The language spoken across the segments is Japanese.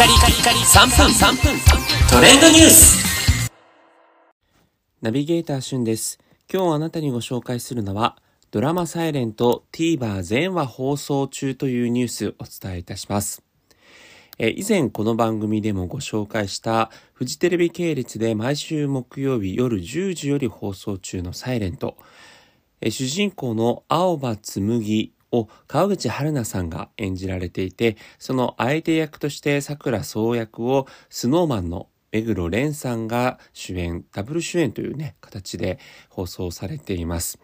カリカリカリ3分3分トレンドニュースナビゲーターしゅんです。今日あなたにご紹介するのは、ドラマサイレント TVer 全話放送中というニュースをお伝えいたします。え以前この番組でもご紹介したフジテレビ系列で毎週木曜日夜10時より放送中のサイレント。え主人公の青葉紬を川口春奈さんが演じられていて、その相手役として桜総役をスノーマンの目黒蓮さんが主演、ダブル主演というね、形で放送されています。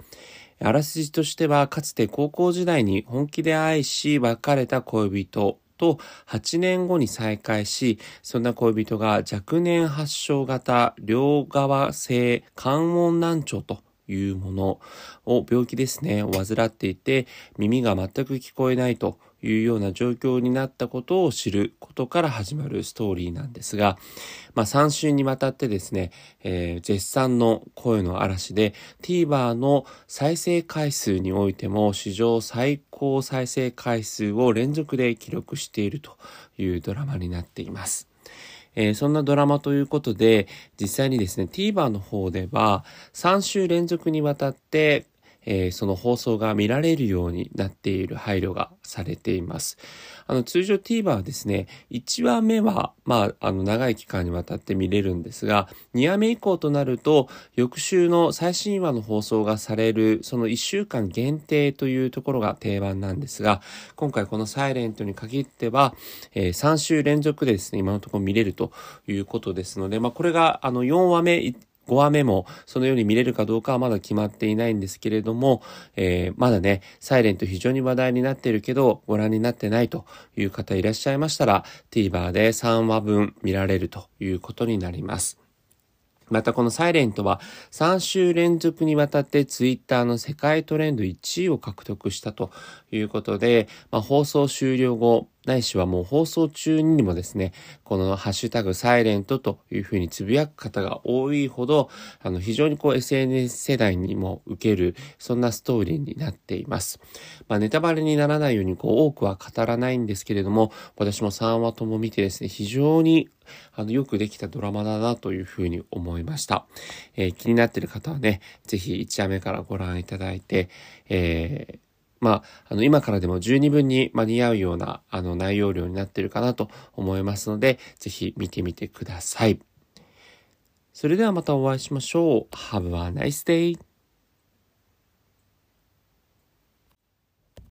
あらすじとしては、かつて高校時代に本気で愛し別れた恋人と8年後に再会し、そんな恋人が若年発症型両側性肝温難聴というものを病気ですね、を患っていて耳が全く聞こえないというような状況になったことを知ることから始まるストーリーなんですが、まあ3週にわたってですね、えー、絶賛の声の嵐で TVer の再生回数においても史上最高再生回数を連続で記録しているというドラマになっています。えー、そんなドラマということで、実際にですね、TVer の方では3週連続にわたって、えー、その放送が見られるようになっている配慮がされています。あの、通常 TVer はですね、1話目は、まあ、あの、長い期間にわたって見れるんですが、2話目以降となると、翌週の最新話の放送がされる、その1週間限定というところが定番なんですが、今回このサイレントに限っては、えー、3週連続でですね、今のところ見れるということですので、まあ、これが、あの、4話目、5話目もそのように見れるかどうかはまだ決まっていないんですけれども、えー、まだね、サイレント非常に話題になっているけど、ご覧になってないという方いらっしゃいましたら、TVer で3話分見られるということになります。またこのサイレントは3週連続にわたってツイッターの世界トレンド1位を獲得したということで、まあ、放送終了後、ないしはもう放送中にもですね、このハッシュタグサイレントというふうにつぶやく方が多いほど、あの非常にこう SNS 世代にも受ける、そんなストーリーになっています。まあネタバレにならないようにこう多くは語らないんですけれども、私も3話とも見てですね、非常にあのよくできたドラマだなというふうに思いました。えー、気になっている方はね、ぜひ1話目からご覧いただいて、えーまあ、あの、今からでも十二分に間に合うような、あの、内容量になっているかなと思いますので、ぜひ見てみてください。それではまたお会いしましょう。Have a nice day!